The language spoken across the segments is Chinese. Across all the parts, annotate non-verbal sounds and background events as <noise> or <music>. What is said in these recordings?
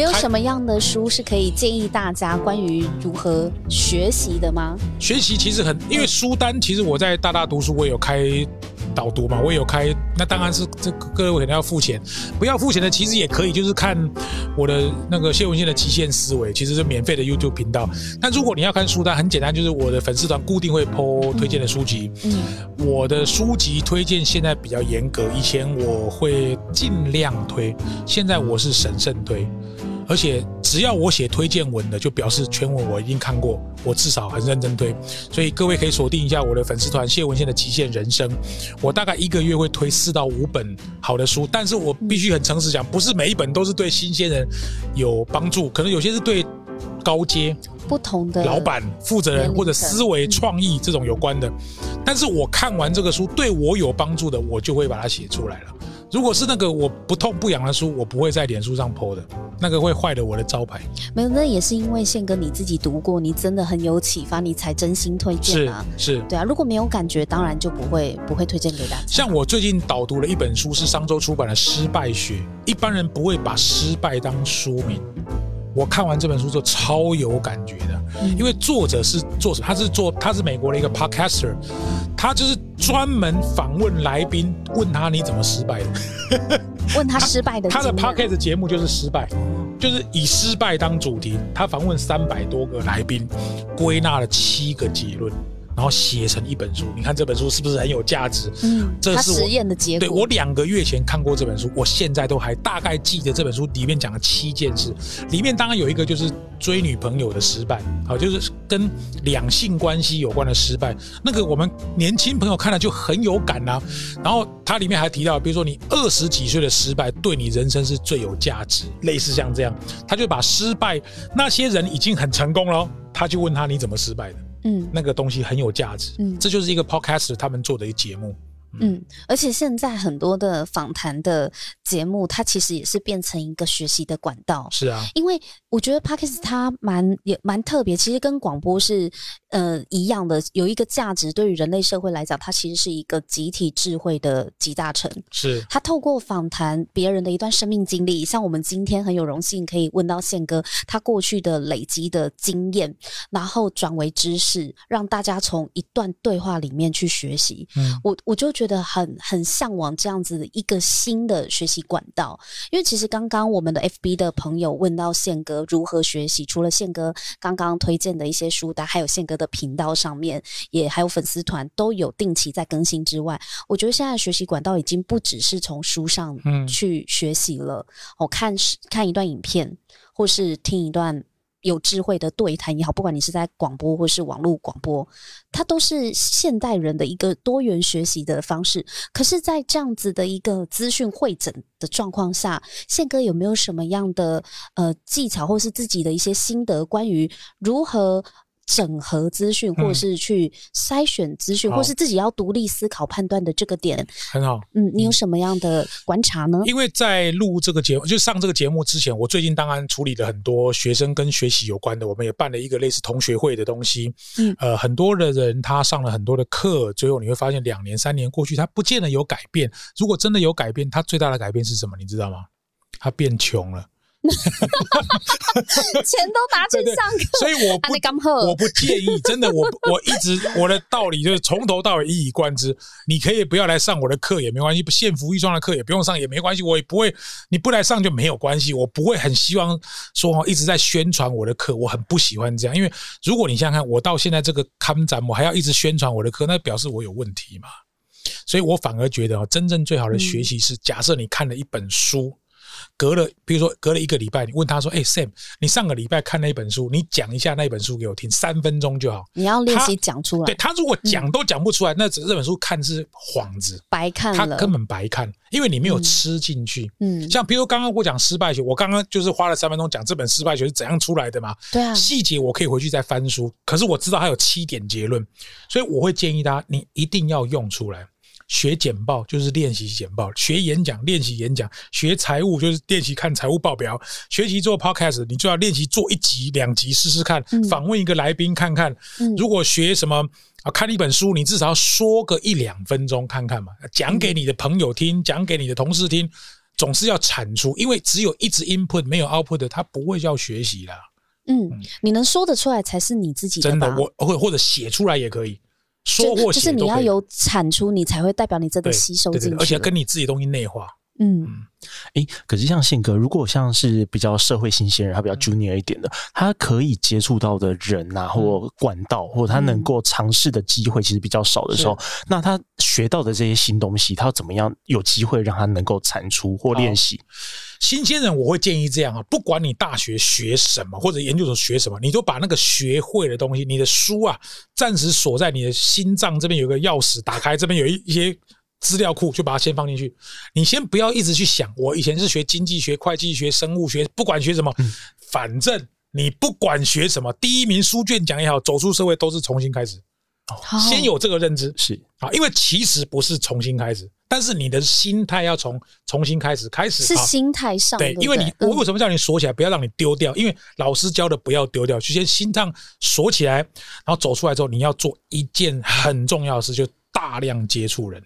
没有什么样的书是可以建议大家关于如何学习的吗？学习其实很，因为书单其实我在大大读书，我有开导读嘛，我也有开，那当然是这各位肯定要付钱，不要付钱的其实也可以，就是看我的那个谢文宪的极限思维，其实是免费的 YouTube 频道。但如果你要看书单，很简单，就是我的粉丝团固定会 po 推荐的书籍。嗯，我的书籍推荐现在比较严格，以前我会尽量推，现在我是审慎推。而且只要我写推荐文的，就表示全文我一定看过，我至少很认真推。所以各位可以锁定一下我的粉丝团谢文宪的极限人生。我大概一个月会推四到五本好的书，但是我必须很诚实讲，不是每一本都是对新鲜人有帮助，可能有些是对高阶、不同的老板、负责人或者思维创意这种有关的。但是我看完这个书对我有帮助的，我就会把它写出来了。如果是那个我不痛不痒的书，我不会在脸书上 po 的，那个会坏了我的招牌。没有，那也是因为宪哥你自己读过，你真的很有启发，你才真心推荐啊。是是，对啊，如果没有感觉，当然就不会不会推荐给大家。像我最近导读了一本书，是商周出版的《失败学》，一般人不会把失败当书名。我看完这本书之后超有感觉的，因为作者是做什么？他是做他是美国的一个 podcaster，他就是专门访问来宾，问他你怎么失败的，<laughs> 问他失败的。他的 podcast 节目就是失败，就是以失败当主题，他访问三百多个来宾，归纳了七个结论。然后写成一本书，你看这本书是不是很有价值？嗯，这是实验的结果。对我两个月前看过这本书，我现在都还大概记得这本书里面讲了七件事。里面当然有一个就是追女朋友的失败，好，就是跟两性关系有关的失败。那个我们年轻朋友看了就很有感啊。然后它里面还提到，比如说你二十几岁的失败，对你人生是最有价值，类似像这样，他就把失败那些人已经很成功了，他就问他你怎么失败的。嗯，那个东西很有价值。嗯，这就是一个 podcast 他们做的一个节目。嗯，而且现在很多的访谈的节目，它其实也是变成一个学习的管道。是啊，因为我觉得 podcast 它蛮也蛮特别，其实跟广播是呃一样的，有一个价值。对于人类社会来讲，它其实是一个集体智慧的集大成。是，他透过访谈别人的一段生命经历，像我们今天很有荣幸可以问到宪哥他过去的累积的经验，然后转为知识，让大家从一段对话里面去学习。嗯，我我就。觉得很很向往这样子的一个新的学习管道，因为其实刚刚我们的 FB 的朋友问到宪哥如何学习，除了宪哥刚刚推荐的一些书单，还有宪哥的频道上面也还有粉丝团都有定期在更新之外，我觉得现在学习管道已经不只是从书上去学习了，我看看一段影片，或是听一段。有智慧的对谈也好，不管你是在广播或是网络广播，它都是现代人的一个多元学习的方式。可是，在这样子的一个资讯会诊的状况下，宪哥有没有什么样的呃技巧，或是自己的一些心得，关于如何？整合资讯，或者是去筛选资讯，或是自己要独立思考判断的这个点，很好。嗯，你有什么样的观察呢？因为在录这个节目，就上这个节目之前，我最近当然处理了很多学生跟学习有关的，我们也办了一个类似同学会的东西。嗯，呃，很多的人他上了很多的课，最后你会发现两年、三年过去，他不见得有改变。如果真的有改变，他最大的改变是什么？你知道吗？他变穷了。<laughs> 钱都拿去上课，所以我不我不建议。真的，我我一直我的道理就是从头到尾一以贯之。你可以不要来上我的课也没关系，不限服一双的课也不用上也没关系，我也不会。你不来上就没有关系，我不会很希望说一直在宣传我的课，我很不喜欢这样。因为如果你想想看，我到现在这个刊展，我还要一直宣传我的课，那表示我有问题嘛。所以我反而觉得，真正最好的学习是，假设你看了一本书。隔了，比如说隔了一个礼拜，你问他说：“哎，Sam，你上个礼拜看那一本书，你讲一下那一本书给我听，三分钟就好。”你要练习讲出来。对他如果讲都讲不出来，那这本书看是幌子，白看他根本白看，因为你没有吃进去。嗯，像比如刚刚我讲失败学，我刚刚就是花了三分钟讲这本失败学是怎样出来的嘛。对啊，细节我可以回去再翻书，可是我知道它有七点结论，所以我会建议大家，你一定要用出来。学简报就是练习简报，学演讲练习演讲，学财务就是练习看财务报表，学习做 podcast 你就要练习做一集两集试试看，访问一个来宾看看。如果学什么啊，看一本书，你至少要说个一两分钟看看嘛，讲给你的朋友听，讲给你的同事听，总是要产出，因为只有一直 input 没有 output 的，它不会叫学习啦。嗯，你能说得出来才是你自己真的，我或或者写出来也可以。说或就是你要有产出，你才会代表你真的吸收进去，而且跟你自己东西内化。嗯，哎，可是像宪哥，如果像是比较社会新鲜人，他比较 junior 一点的，他可以接触到的人呐，或管道，或他能够尝试的机会，其实比较少的时候，那他学到的这些新东西，他要怎么样有机会让他能够产出或练习？新鲜人，我会建议这样啊，不管你大学学什么或者研究所学什么，你都把那个学会的东西，你的书啊，暂时锁在你的心脏这边，有个钥匙，打开这边有一一些资料库，就把它先放进去。你先不要一直去想，我以前是学经济学、会计学、生物学，不管学什么，反正你不管学什么，第一名书卷奖也好，走出社会都是重新开始。先有这个认知是啊，因为其实不是重新开始。但是你的心态要从重新开始，开始是心态上对，因为你我为什么叫你锁起来，不要让你丢掉？因为老师教的不要丢掉，就先心脏锁起来，然后走出来之后，你要做一件很重要的事，就大量接触人。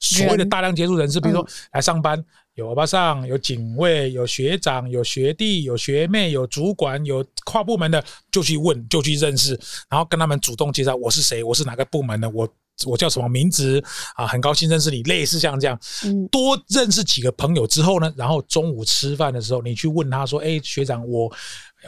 所谓的大量接触人士，比如说来上班，有欧巴桑，有警卫，有学长，有学弟，有学妹，有主管，有跨部门的，就去问，就去认识，然后跟他们主动介绍我是谁，我是哪个部门的，我。我叫什么名字啊？很高兴认识你，类似像这样，多认识几个朋友之后呢，然后中午吃饭的时候，你去问他说：“哎，学长，我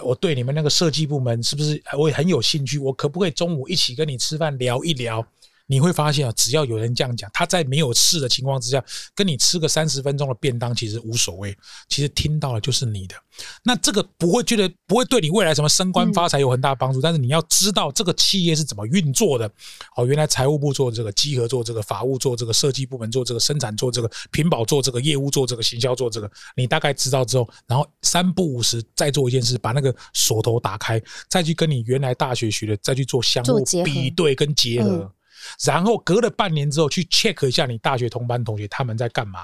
我对你们那个设计部门是不是我也很有兴趣？我可不可以中午一起跟你吃饭聊一聊？”你会发现啊，只要有人这样讲，他在没有事的情况之下，跟你吃个三十分钟的便当，其实无所谓。其实听到了就是你的，那这个不会觉得不会对你未来什么升官发财有很大帮助。但是你要知道这个企业是怎么运作的。哦，原来财务部做这个，稽核做这个，法务做这个，设计部门做这个，生产做这个，屏保做这个，业务做这个，行销做这个。你大概知道之后，然后三不五时再做一件事，把那个锁头打开，再去跟你原来大学学的，再去做相互比对跟结合。然后隔了半年之后去 check 一下你大学同班同学他们在干嘛，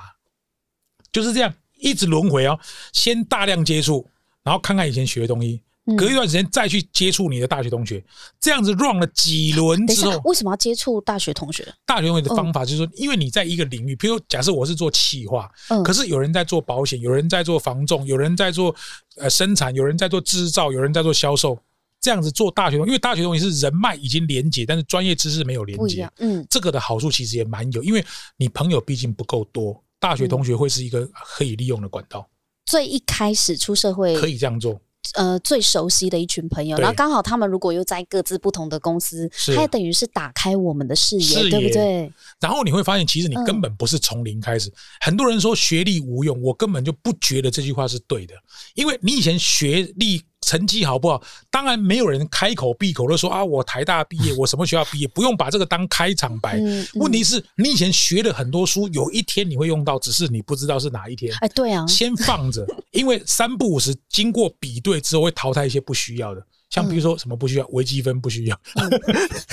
就是这样一直轮回哦。先大量接触，然后看看以前学的东西，隔一段时间再去接触你的大学同学，这样子 run 了几轮之后，为什么要接触大学同学？大学同学的方法就是说，因为你在一个领域，比如假设我是做企划，可是有人在做保险，有人在做防重，有人在做呃生产，有人在做制造，有人在做销售。这样子做大学东，因为大学东西是人脉已经连接，但是专业知识没有连接。嗯，这个的好处其实也蛮有，因为你朋友毕竟不够多，大学同学会是一个可以利用的管道。最一开始出社会可以这样做。呃，最熟悉的一群朋友，然后刚好他们如果又在各自不同的公司，它也等于是打开我们的视野，对不对？然后你会发现，其实你根本不是从零开始。很多人说学历无用，我根本就不觉得这句话是对的，因为你以前学历。成绩好不好？当然没有人开口闭口都说啊，我台大毕业，我什么学校毕业，不用把这个当开场白。问题是你以前学了很多书，有一天你会用到，只是你不知道是哪一天。哎，对啊，先放着，因为三不五时经过比对之后，会淘汰一些不需要的。像比如说什么不需要，微积分不需要，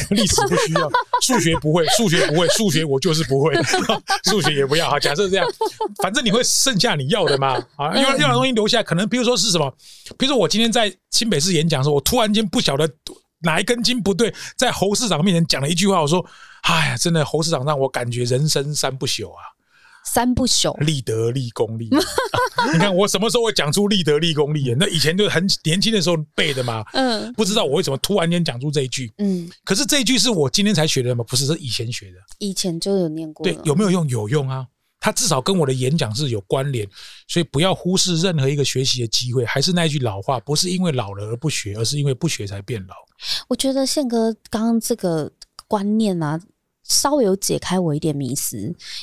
历史不需要，数学不会，数学不会，数学我就是不会，<laughs> 数学也不要哈。假设这样，反正你会剩下你要的嘛啊，要要的东西留下来，可能比如说是什么，比如说我今天在新北市演讲的时候，我突然间不晓得哪一根筋不对，在侯市长面前讲了一句话，我说：“哎呀，真的侯市长让我感觉人生三不朽啊。”三不朽，立德、立功、立。<laughs> 你看我什么时候会讲出立德、立功、立言？<laughs> 那以前就很年轻的时候背的嘛。嗯，不知道我为什么突然间讲出这一句。嗯，可是这一句是我今天才学的吗？不是，是以前学的。以前就有念过。对，有没有用？有用啊！它至少跟我的演讲是有关联，所以不要忽视任何一个学习的机会。还是那句老话，不是因为老了而不学，而是因为不学才变老。我觉得宪哥刚刚这个观念啊。稍微有解开我一点迷思，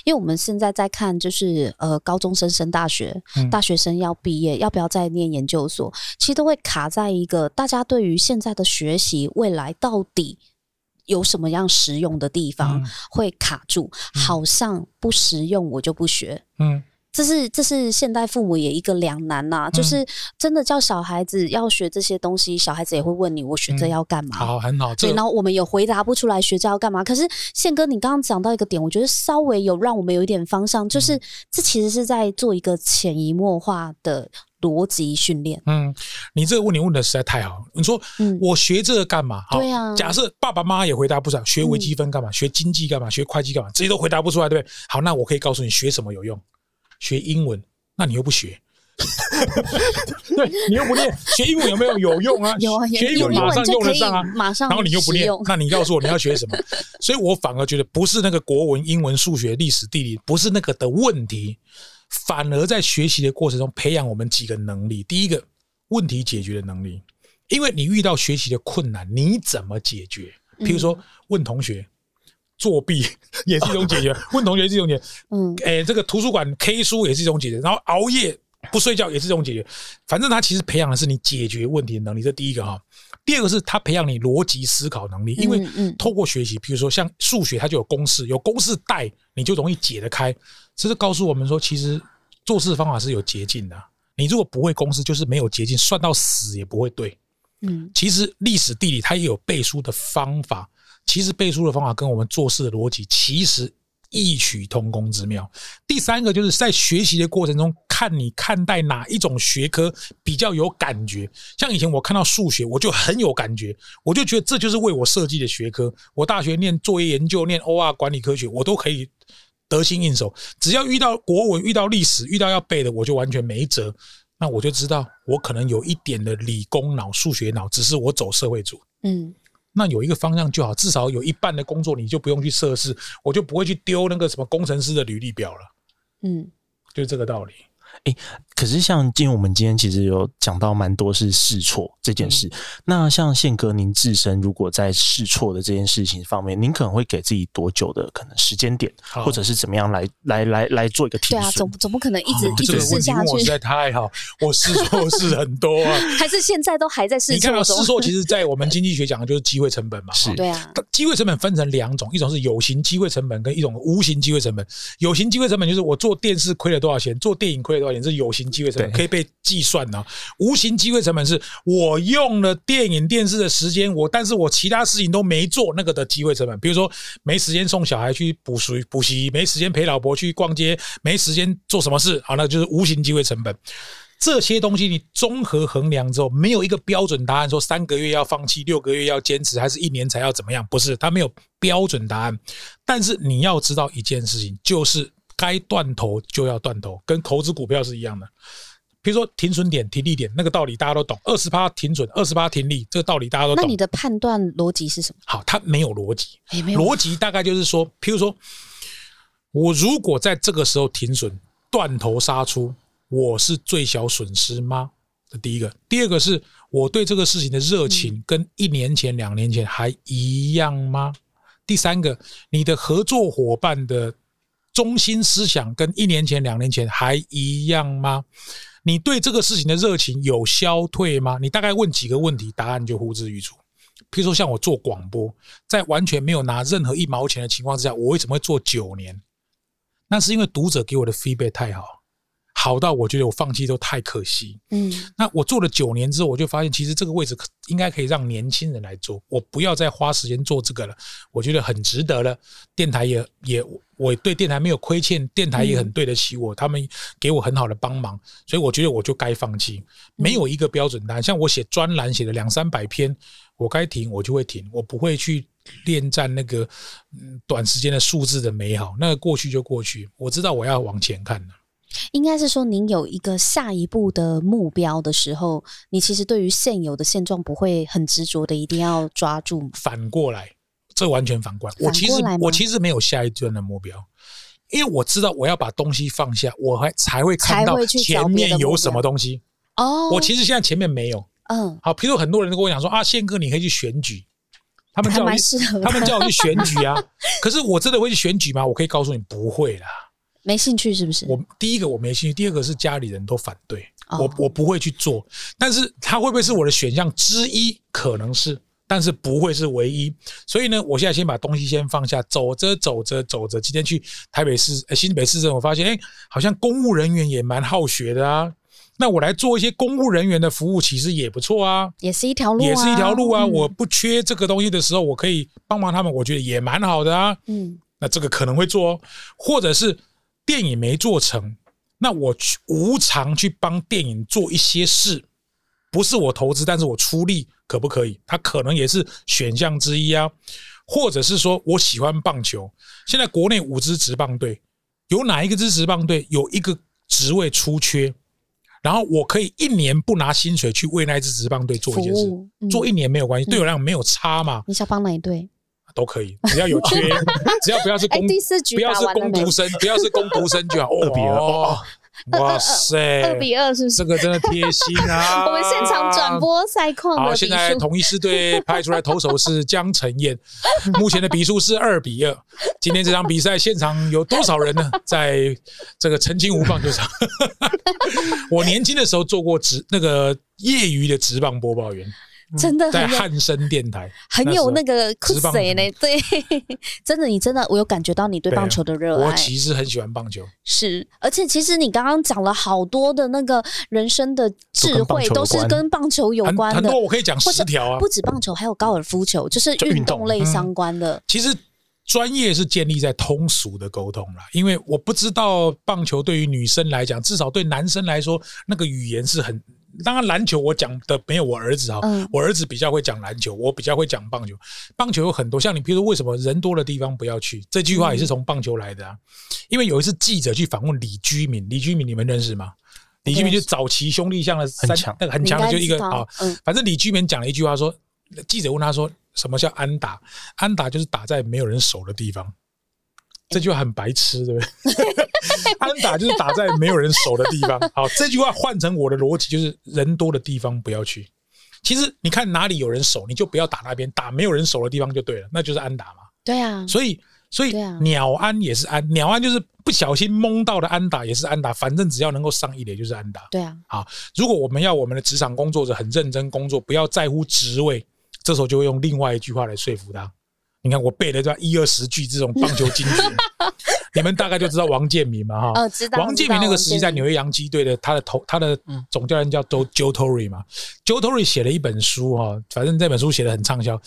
因为我们现在在看，就是呃，高中生升大学，嗯。大学生要毕业，要不要再念研究所，其实都会卡在一个大家对于现在的学习未来到底有什么样实用的地方、嗯。会卡住，好像不实用我就不学。嗯，这是这是现代父母也一个两难呐、嗯就是真的叫小孩子要学这些东西，小孩子也会问你，我学这嗯要干嘛？好，很好，这对，个然后我们也回答不出来学这要干嘛。可是宪哥，你刚刚讲到一个点，我觉得稍微有让我们有一点方向，就是、嗯这其实是在做一个潜移默化的逻辑训练。嗯，你这个问题问的实在太好了。你说嗯我学这个干嘛？好对啊假设爸爸妈妈也回答不出来，学微积分干嘛？学经济干嘛？学会计干嘛？这些都回答不出来，对不对？好，那我可以告诉你，学什么有用？学英文，那你又不学。<laughs> 对你又不练，学英文有没有有用啊？有啊，学英文有马上用得上啊。马上然后你又不练，那你告诉我你要学什么？<laughs> 所以我反而觉得不是那个国文、英文、数学、历史、地理，不是那个的问题，反而在学习的过程中培养我们几个能力。第一个，问题解决的能力，因为你遇到学习的困难，你怎么解决？譬如说问同学。作弊 <laughs> 也是一种解决，<laughs> 问同学是一种解决，嗯哎、这个图书馆 K 书也是一种解决，然后熬夜不睡觉也是一种解决。反正他其实培养的是你解决问题的能力，这第一个哈。第二个是他培养你逻辑思考能力，因为透过学习，比如说像数学，它就有公式，有公式带你就容易解得开。这是告诉我们说，其实做事方法是有捷径的。你如果不会公式，就是没有捷径，算到死也不会对。嗯其实历史地理它也有背书的方法，其实背书的方法跟我们做事的逻辑其实异曲同工之妙。第三个就是在学习的过程中，看你看待哪一种学科比较有感觉。像以前我看到数学，我就很有感觉，我就觉得这就是为我设计的学科。我大学念作业研究、念 OR 管理科学，我都可以得心应手。只要遇到国文、遇到历史、遇到要背的，我就完全没辙。那我就知道，我可能有一点的理工脑、数学脑，只是我走社会组。嗯那有一个方向就好，至少有一半的工作你就不用去测试，我就不会去丢那个什么工程师的履历表了，嗯就是这个道理。可是像今天我们今天其实有讲到蛮多是试错这件事。那像宪哥，您自身如果在试错的这件事情方面，您可能会给自己多久的可能时间点，或者是怎么样来来来来做一个停对啊，总？总不可能一直哦一直试这个问题下去问我实，在太好，我试错是很多啊。<laughs> 还是现在都还在试你看到？试错，其实在我们经济学讲的就是机会成本嘛。是对啊，机会成本分成两种，一种是有形机会成本，跟一种无形机会成本。有形机会成本就是我做电视亏了多少钱，做电影亏了多少钱，这是有形机会成本，可以被计算啊。无形机会成本是我用了电影电视的时间，我但是我其他事情都没做，那个的机会成本。比如说没时间送小孩去补习补习，没时间陪老婆去逛街，没时间做什么事，好，那就是无形机会成本。这些东西你综合衡量之后，没有一个标准答案，说三个月要放弃，六个月要坚持，还是一年才要怎么样？不是，它没有标准答案。但是你要知道一件事情，就是该断头就要断头，跟投资股票是一样的。比如说停损点、停利点，那个道理大家都懂。二十八停损，二十八停利，这个道理大家都懂那你。的判断逻辑是什么？好，它没有逻辑。逻辑大概就是说，譬如说，我如果在这个时候停损，断头杀出，我是最小损失吗？这第一个。第二个是我对这个事情的热情跟一年前、两年前还一样吗？第三个，你的合作伙伴的中心思想跟一年前、两年前还一样吗？你对这个事情的热情有消退吗？你大概问几个问题，答案就呼之欲出。譬如说，像我做广播，在完全没有拿任何一毛钱的情况之下，我为什么会做九年？那是因为读者给我的 feedback 太好，好到我觉得我放弃都太可惜。嗯那我做了九年之后，我就发现其实这个位置可应该可以让年轻人来做，我不要再花时间做这个了，我觉得很值得了。电台也也我对电台没有亏欠，电台也很对得起我，他们给我很好的帮忙，所以我觉得我就该放弃。没有一个标准答案，像我写专栏写了两三百篇，我该停我就会停，我不会去恋战那个嗯短时间的数字的美好，那个过去就过去，我知道我要往前看了。应该是说，您有一个下一步的目标的时候，你其实对于现有的现状不会很执着的，一定要抓住。反过来，这完全反过来。我其实我其实没有下一段的目标，因为我知道我要把东西放下，我还才会看到前面有什么东西。哦，我其实现在前面没有。嗯好，譬如很多人都跟我讲说啊，宪哥你可以去选举，他们叫我去。他们叫我去选举啊。可是我真的会去选举吗？我可以告诉你，不会啦。没兴趣是不是？我第一个我没兴趣，第二个是家里人都反对，哦我我不会去做。但是它会不会是我的选项之一？可能是，但是不会是唯一。所以呢，我现在先把东西先放下，走着走着走着，今天去台北市、呃、新北市政府，发现哎，好像公务人员也蛮好学的啊。那我来做一些公务人员的服务，其实也不错啊。也是一条路、啊，也是一条路啊！嗯我不缺这个东西的时候，我可以帮忙他们，我觉得也蛮好的啊。嗯那这个可能会做哦，或者是电影没做成，那我去无偿去帮电影做一些事，不是我投资，但是我出力，可不可以？它可能也是选项之一啊。或者是说我喜欢棒球，现在国内五支职棒队有哪一个支职棒队有一个职位出缺，然后我可以一年不拿薪水去为那一支职棒队做一件事，嗯做一年没有关系，对我来讲没有差嘛，你想帮哪一队？都可以，只要有缺，<laughs> 只要不要是哎，工第四局不要是工读？生，不要是工读生就好。<laughs> 二比二哦，哇塞，二比二是不是？这个真的贴心啊！<laughs> 我们现场转。播赛况好，现在数，统一狮队派出来投手是江晨燕，目前的比数是二比二。今天这场比赛现场有多少人呢？在这个澄清湖棒球场，我年轻的时候做过职那个业余的职棒播报员，真的在汉声电台，很有那个个酷职棒谁呢？对，<laughs> 真的，你真的，我有感觉到你对棒球的热爱我。其实很喜欢棒球。是，而且其实你刚刚讲了好多的那个人生的智慧，都是跟棒球有很关的很多，我可以讲十条啊不。止棒球，还有高尔夫球，就是运动动类相关的。其实专业是建立在通俗的沟通啦，因为我不知道棒球对于女生来讲，至少对男生来说，那个语言是很。当然，篮球我讲的没有我儿子哈，嗯我儿子比较会讲篮球，我比较会讲棒球。棒球有很多，像你比如说，为什么人多的地方不要去？这句话也是从棒球来的啊。因为有一次记者去访问李居民，李居民你们认识吗？李居民就是早期兄弟像的三很强那个很强的，就一个啊，嗯反正李居民讲了一句话说，记者问他说什么叫安打？安打就是打在没有人守的地方。这句话很白痴，对不对？<laughs> 安打就是打在没有人守的地方。好，这句话换成我的逻辑就是：人多的地方不要去。其实你看哪里有人守，你就不要打那边，打没有人守的地方就对了，那就是安打嘛。对啊，所以，所以鸟安也是安，鸟安就是不小心蒙到的安打也是安打，反正只要能够上一垒就是安打。对啊，如果我们要我们的职场工作者很认真工作，不要在乎职位，这时候就会用另外一句话来说服他。你看我背了这样一二十句这种棒球金句，你们大概就知道王建民嘛哈。呃，知道王建民那个时期在纽约，洋基队的，他的头他的总教练叫 Joe Joe Torre 嘛，Joe Torre 写了一本书哈，反正这本书写的很畅销。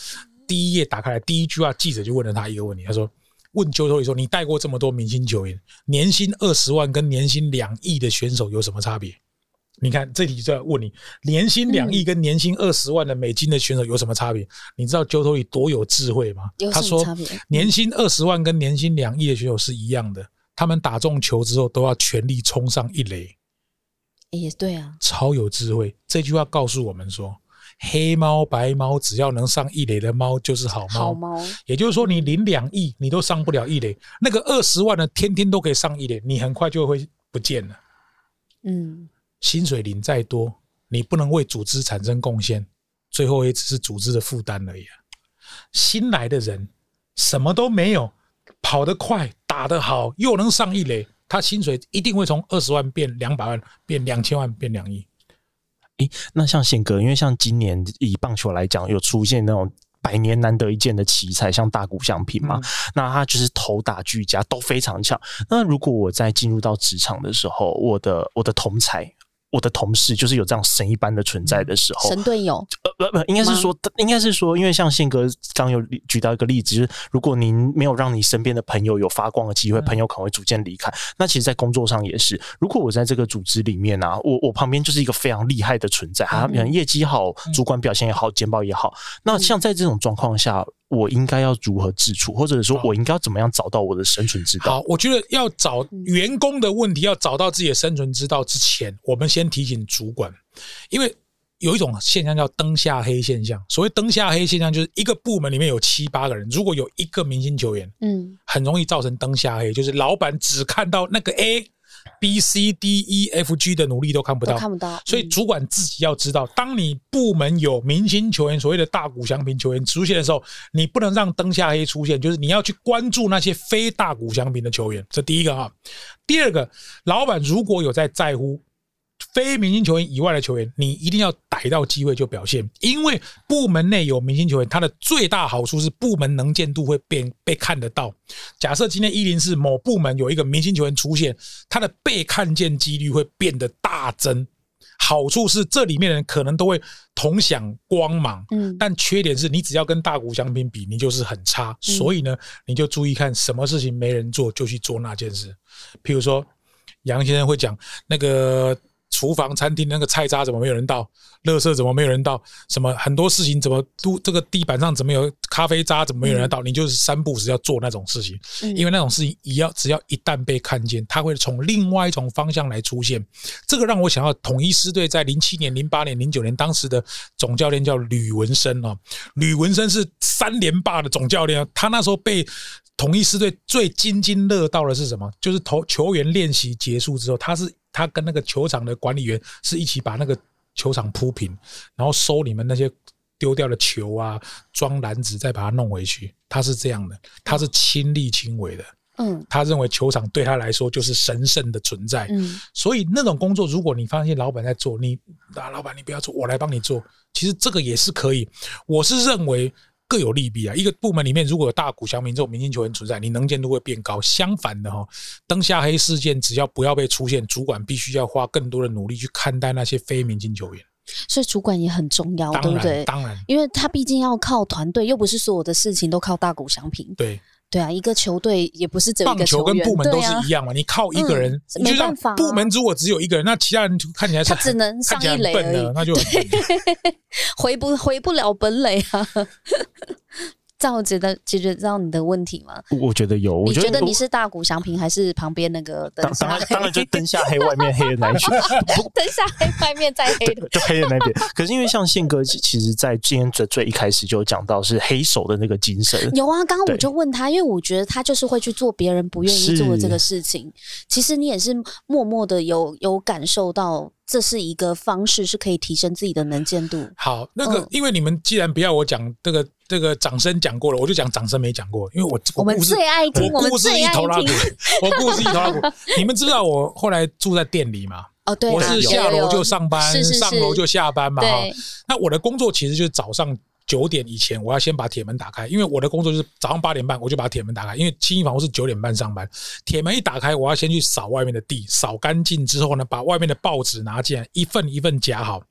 第一页打开来，第一句话记者就问了他一个问题，他说：“问 Joe Torre 说，你带过这么多明星球员，年薪二十万跟年薪两亿的选手有什么差别？”你看这题就要问你，年薪两亿跟年薪二十万的美金的选手有什么差别？你知道 Joe Torre 多有智慧吗有？他说？年薪二十万跟年薪两亿的选手是一样的，他们打中球之后都要全力冲上一垒，也对啊，超有智慧。这句话告诉我们说，黑猫白猫只要能上一垒的猫就是好猫。好猫，也就是说，你领两亿，你都上不了一垒，那个二十万的天天都可以上一垒，你很快就会不见了。嗯，薪水领再多，你不能为组织产生贡献，最后也只是组织的负担而已啊。新来的人什么都没有，跑得快，打得好，又能上一垒，他薪水一定会从二十万变两百万，变两千万，变两亿。诶，那像宪哥，因为像今年以棒球来讲，有出现那种百年难得一见的奇才，像大谷翔平嘛，嗯那他就是投打俱佳，都非常强。那如果我在进入到职场的时候，我的我的同才。我的同事就是有这样神一般的存在的时候，神队友，呃不不，应该是说，应该是说，因为像宪哥刚有举到一个例子，就是如果您没有让你身边的朋友有发光的机会，嗯。朋友可能会逐渐离开。那其实，在工作上也是，如果我在这个组织里面啊，我我旁边就是一个非常厉害的存在，他业绩好，主管表现也好，简报也好。那像在这种状况下，我应该要如何自处，或者说我应该要怎么样找到我的生存之道？好，我觉得要找员工的问题，要找到自己的生存之道之前，我们先提醒主管，因为有一种现象叫灯下黑现象。所谓灯下黑现象，就是一个部门里面有七八个人，如果有一个明星球员，嗯，很容易造成灯下黑，就是老板只看到那个 A，B、C、D、E、F、G 的努力都看不到，看不到。所以主管自己要知道，当你部门有明星球员，所谓的大股祥平球员出现的时候，你不能让灯下黑出现，就是你要去关注那些非大股祥平的球员。这第一个哈，第二个，老板如果有在在乎。非明星球员以外的球员，你一定要逮到机会就表现，因为部门内有明星球员，他的最大好处是部门能见度会变被看得到。假设今天一零是某部门有一个明星球员出现，他的被看见几率会变得大增。好处是这里面的人可能都会同享光芒，嗯，但缺点是你只要跟大股相比比，你就是很差。所以呢，你就注意看什么事情没人做，就去做那件事。譬如说，杨先生会讲那个。厨房、餐厅那个菜渣怎么没有人倒？垃圾怎么没有人倒？什么很多事情怎么都这个地板上怎么有咖啡渣？怎么没有人倒？你就是三步时要做那种事情，因为那种事情一要只要一旦被看见，它会从另外一种方向来出现。这个让我想到统一师队在零七年、零八年、零九年，当时的总教练叫吕文生啊。吕文生是三连霸的总教练，他那时候被统一师队最津津乐道的是什么？就是投球员练习结束之后，他是。他跟那个球场的管理员是一起把那个球场铺平，然后收你们那些丢掉的球啊，装篮子，再把它弄回去。他是这样的，他是亲力亲为的。嗯，他认为球场对他来说就是神圣的存在。嗯，所以那种工作，如果你发现老板在做，你啊，老板你不要做，我来帮你做。其实这个也是可以。我是认为。各有利弊啊！一个部门里面如果有大股祥民这种明星球员存在，你能见度会变高。相反的哈，灯下黑事件只要不要被出现，主管必须要花更多的努力去看待那些非明星球员。所以主管也很重要，对不对？当然，因为他毕竟要靠团队，又不是所有的事情都靠大股祥平。对。对啊，一个球队也不是只有一个球跟部门都是一样嘛。你靠一个人，没办法。部门如果只有一个人，那其他人就看起来他只能上一垒而已，那就 <laughs> 回不回不了本垒啊。这样觉得解决到你的问题吗？我觉得有。我觉得你是大谷祥平还是旁边那个灯下 <laughs> 当然就灯下黑，外面黑的那一群。<laughs> 灯下黑，外面再黑的，就黑的那边。可是因为像宪哥，其实在今天最最一开始就讲到是黑手的那个精神。有啊，刚刚我就问他，因为我觉得他就是会去做别人不愿意做的这个事情。其实你也是默默的有有感受到。这是一个方式，是可以提升自己的能见度。好，那个，因为你们既然不要我讲这个，这个掌声讲过了，我就讲掌声没讲过。因为我我们最爱听，我故事一头拉骨，我故事一头拉骨。<laughs> 你们知道我后来住在店里吗？哦，对，我是下楼就上班，上楼就下班嘛。哈，那我的工作其实就是早上。九点以前，我要先把铁门打开，因为我的工作就是早上八点半我就把铁门打开，因为轻衣房屋是九点半上班。铁门一打开，我要先去扫外面的地，扫干净之后呢，把外面的报纸拿进来，一份一份夹好，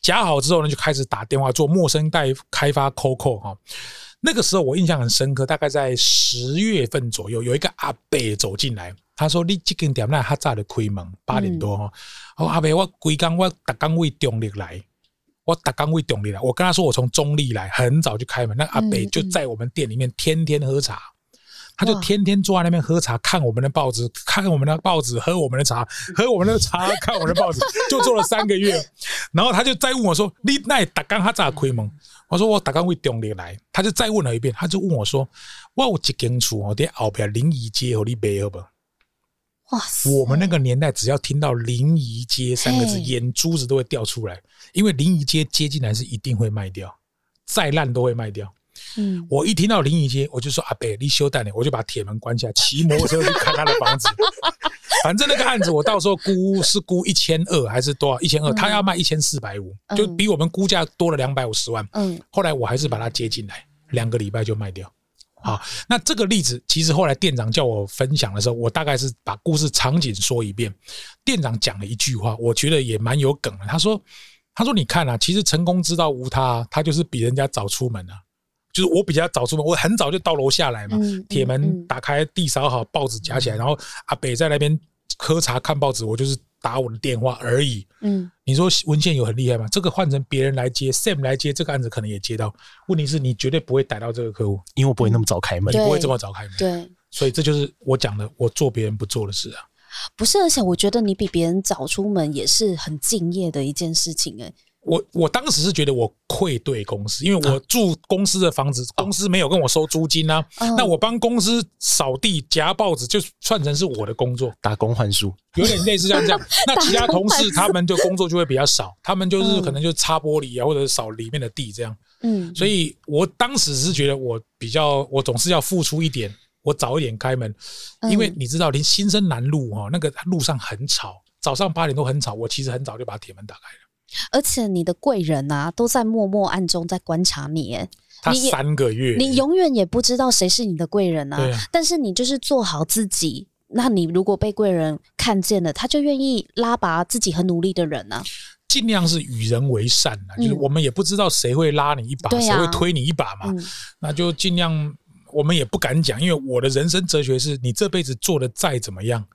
夹好之后呢，就开始打电话做陌生代开发 COCO 哈。那个时候我印象很深刻，大概在十月份左右，有一个阿伯走进来，他说：“你这间店那他早的开门八点多哈。”哦，阿伯，我规工我打刚为中立来。我打刚为中立来，我跟他说我从中立来，很早就开门。那阿北就在我们店里面天天喝茶，他就天天坐在那边喝茶，看我们的报纸，看我们的报纸，喝我们的茶，喝我们的茶，<laughs> 看我们的报纸，就做了三个月。然后他就再问我说：“你那打刚他咋开门？”我说：“我打刚为中立来。”他就再问了一遍，他就问我说：“我有一间厝哦，在后边临沂街，和你买好不？”哇塞！我们那个年代，只要听到临沂街三个字，眼珠子都会掉出来。因为临沂街接进来是一定会卖掉，再烂都会卖掉。嗯，我一听到临沂街，我就说阿北，你休蛋呢，我就把铁门关下，骑摩托车去看他的房子。<laughs> 反正那个案子我到时候估是估一千二还是多少？一千二，他要卖一千四百五，就比我们估价多了两百五十万。嗯，后来我还是把它接进来，两个礼拜就卖掉。好，那这个例子其实后来店长叫我分享的时候，我大概是把故事场景说一遍。店长讲了一句话，我觉得也蛮有梗的。他说。他说：“你看啊，其实成功之道无他，他就是比人家早出门啊。就是我比较早出门，我很早就到楼下来嘛，铁门打开，地扫好，报纸夹起来，然后阿北在那边喝茶看报纸，我就是打我的电话而已。嗯，你说文献有很厉害吗？这个换成别人来接，Sam 来接这个案子可能也接到。问题是你绝对不会逮到这个客户，因为我不会那么早开门，你不会这么早开门。对，所以这就是我讲的，我做别人不做的事啊。”不是，而且我觉得你比别人早出门也是很敬业的一件事情哎。我我当时是觉得我愧对公司，因为我住公司的房子，公司没有跟我收租金啊。嗯那我帮公司扫地、夹报纸，就算成是我的工作，打工换书，有点类似像这样。<laughs> 那其他同事他们就工作就会比较少，他们就是嗯可能就擦玻璃啊，或者扫里面的地这样。嗯，所以我当时是觉得我比较，我总是要付出一点，我早一点开门，嗯因为你知道，连新生南路哈、那个路上很吵，早上八点都很吵，我其实很早就把铁门打开了。而且你的贵人啊，都在默默暗中在观察你，哎，他你三个月，你永远也不知道谁是你的贵人对啊。啊但是你就是做好自己。那你如果被贵人看见了，他就愿意拉拔自己很努力的人啊。尽量是与人为善啊，嗯就是我们也不知道谁会拉你一把，谁会推你一把嘛，嗯那就尽量。我们也不敢讲，因为我的人生哲学是你这辈子做的再怎么样，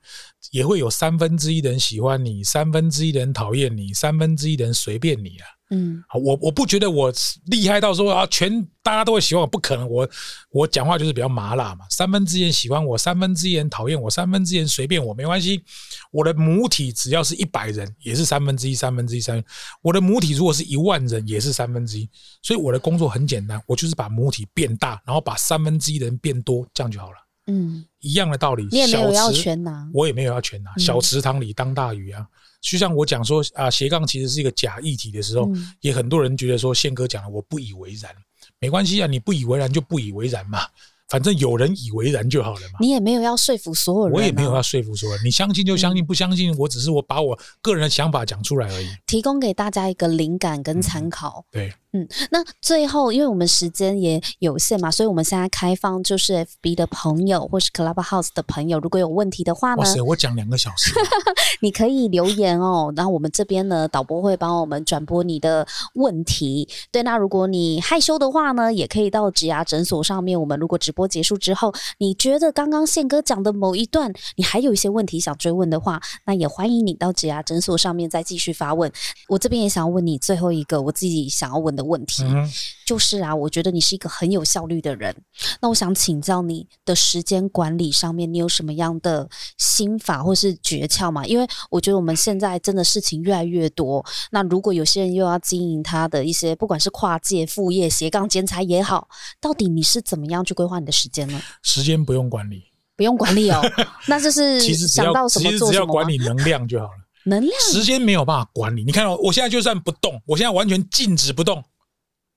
也会有三分之一的人喜欢你，三分之一的人讨厌你，三分之一的人随便你啊。嗯我我不觉得我厉害到说啊，全大家都会喜欢我，不可能。我我讲话就是比较麻辣嘛，三分之一人喜欢我，三分之一人讨厌我，三分之一人随便我，没关系。我的母体只要是一百人，也是三分之一，三分之一，三。我的母体如果是一万人，也是三分之一。所以我的工作很简单，我就是把母体变大，然后把三分之一的人变多，这样就好了。嗯，一样的道理，你也没有要全拿。我也没有要全拿，嗯小池塘里当大鱼啊。就像我讲说啊，斜杠其实是一个假议题的时候，嗯也很多人觉得说宪哥讲的我不以为然，没关系啊，你不以为然就不以为然嘛，反正有人以为然就好了嘛。你也没有要说服所有人、啊，我也没有要说服所有人，你相信就相信，不相信我只是我把我个人的想法讲出来而已。提供给大家一个灵感跟参考。对，嗯，那最后，因为我们时间也有限嘛，所以我们现在开放就是 FB 的朋友或是 Clubhouse 的朋友，如果有问题的话呢哇，塞，我讲两个小时，<laughs> 你可以留言哦。然后我们这边呢，导播会帮我们转播你的问题。对，那如果你害羞的话呢，也可以到植牙诊所上面。我们如果直播结束之后，你觉得刚刚宪哥讲的某一段，你还有一些问题想追问的话，那也欢迎你到植牙诊所上面再继续发问。我这边也想要问你最后一个我自己想要问的问题。嗯，就是啊，我觉得你是一个很有效率的人。那我想请教你的时间管理上面，你有什么样的心法或是诀窍吗？因为我觉得我们现在真的事情越来越多。那如果有些人又要经营他的一些，不管是跨界副业、斜杠兼差也好，到底你是怎么样去规划你的时间呢？时间不用管理，不用管理哦，<laughs> 那就是其实想到什么做什么吗只要管理能量就好了。能量。时间没有办法管理。你看哦，我现在就算不动，我现在完全静止不动，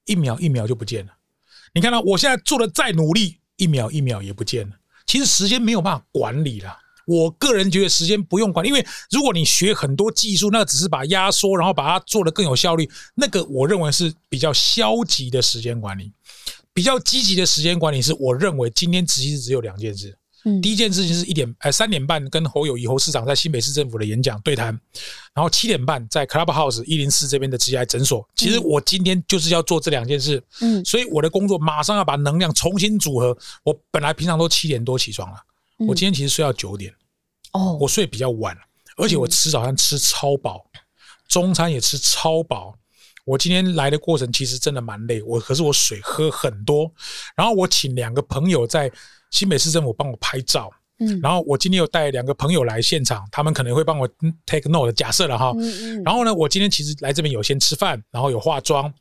一秒一秒就不见了。你看到我现在做的再努力，一秒一秒也不见了。其实时间没有办法管理啦。我个人觉得时间不用管，因为如果你学很多技术，那只是把压缩，然后把它做得更有效率，那个我认为是比较消极的时间管理。比较积极的时间管理是，我认为今天其实只有两件事。嗯第一件事情是一点呃三点半跟侯友谊侯市长在新北市政府的演讲对谈，然后七点半在 Clubhouse 一零四这边的职业诊所。其实我今天就是要做这两件事，嗯所以我的工作马上要把能量重新组合。我本来平常都七点多起床了，嗯我今天其实睡到九点，哦我睡比较晚，而且我吃早餐吃超饱，中餐也吃超饱。我今天来的过程其实真的蛮累，我可是我水喝很多，然后我请两个朋友在新北市政府帮我拍照，嗯然后我今天有带两个朋友来现场，他们可能会帮我嗯 take note 的假设了哈。嗯嗯然后呢，我今天其实来这边有先吃饭，然后有化妆。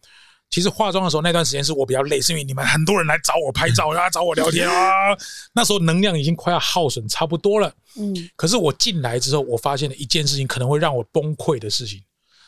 其实化妆的时候那段时间是我比较累，是因为你们很多人来找我拍照啊，找我聊天 <laughs> 啊，那时候能量已经快要耗损差不多了。嗯可是我进来之后，我发现了一件事情可能会让我崩溃的事情，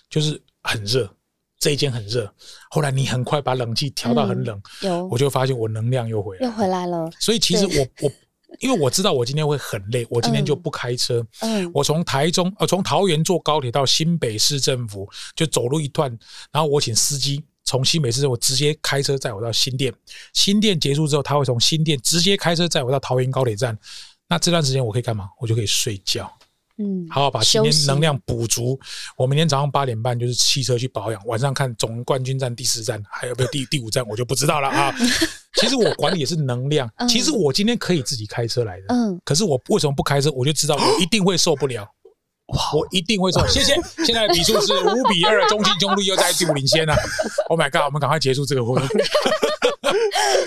就是很热，这一间很热。后来你很快把冷气调到很冷，有我就发现我能量又回来又了。回来了。所以其实我我因为我知道我今天会很累，我今天就不开车。嗯我从台中呃从桃园坐高铁到新北市政府，就走路一段，然后我请司机从新北市政府直接开车载我到新店，新店结束之后，他会从新店直接开车载我到桃园高铁站。那这段时间我可以干嘛？我就可以睡觉，嗯，好好把今天能量补足。我明天早上八点半就是汽车去保养，晚上看总冠军战第四站，还有没有第第五站我就不知道了啊。<laughs> 其实我管理也是能量，嗯其实我今天可以自己开车来的，嗯可是我为什么不开车？我就知道我一定会受不了。我一定会错。<laughs> 谢谢。现在的比数是五比二，中信兄弟又在第五领先了。Oh my god！我们赶快结束这个活动。<laughs>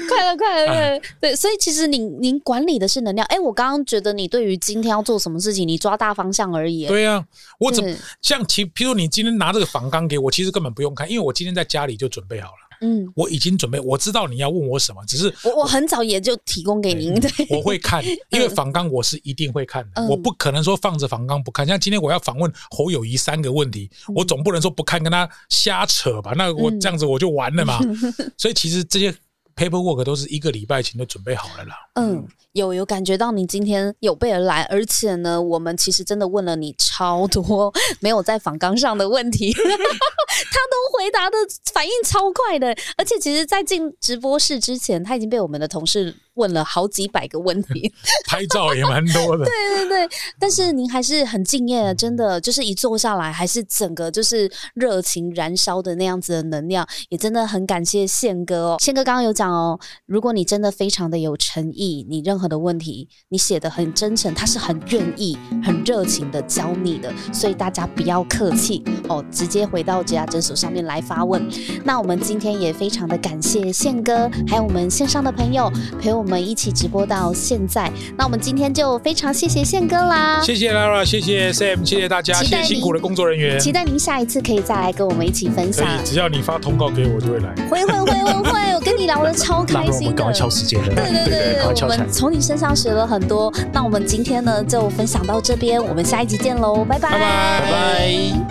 快了，快了，快了！对，所以其实您您管理的是能量。哎，我刚刚觉得你对于今天要做什么事情，你抓大方向而已。对呀，我怎么像其，譬如你今天拿这个仿钢给我，其实根本不用看，因为我今天在家里就准备好了。嗯，我已经准备，我知道你要问我什么，只是我我很早也就提供给您。对，我会看，<laughs> 因为访纲我是一定会看的，我不可能说放着访纲不看。像今天我要访问侯友谊三个问题，我总不能说不看，跟他瞎扯吧？那我这样子我就完了嘛。<laughs> 所以其实这些。Paperwork 都是一个礼拜前就准备好了啦。嗯，有有感觉到你今天有备而来，而且呢，我们其实真的问了你超多没有在访纲上的问题，<laughs> 他都回答的反应超快的，而且其实，在进直播室之前，他已经被我们的同事。问了好几百个问题，<laughs> 拍照也蛮多的。<laughs> 对对对，但是您还是很敬业，真的就是一坐下来，还是整个就是热情燃烧的那样子的能量，也真的很感谢宪哥哦。宪哥刚刚有讲哦，如果你真的非常的有诚意，你任何的问题你写的很真诚，他是很愿意、很热情的教你的，所以大家不要客气哦，直接回到这家诊所上面来发问。那我们今天也非常的感谢宪哥，还有我们线上的朋友陪我。我们一起直播到现在，那我们今天就非常谢谢宪哥啦，谢谢 Lara，谢谢 Sam，谢谢大家，谢谢辛苦的工作人员，期待您下一次可以再来跟我们一起分享。只要你发通告给我，就会来。会会会会会，我跟你聊的超开心的。赶快敲时间了。对对对对，我们从你身上学了很多。那我们今天呢就分享到这边，我们下一集见喽，拜拜拜拜拜。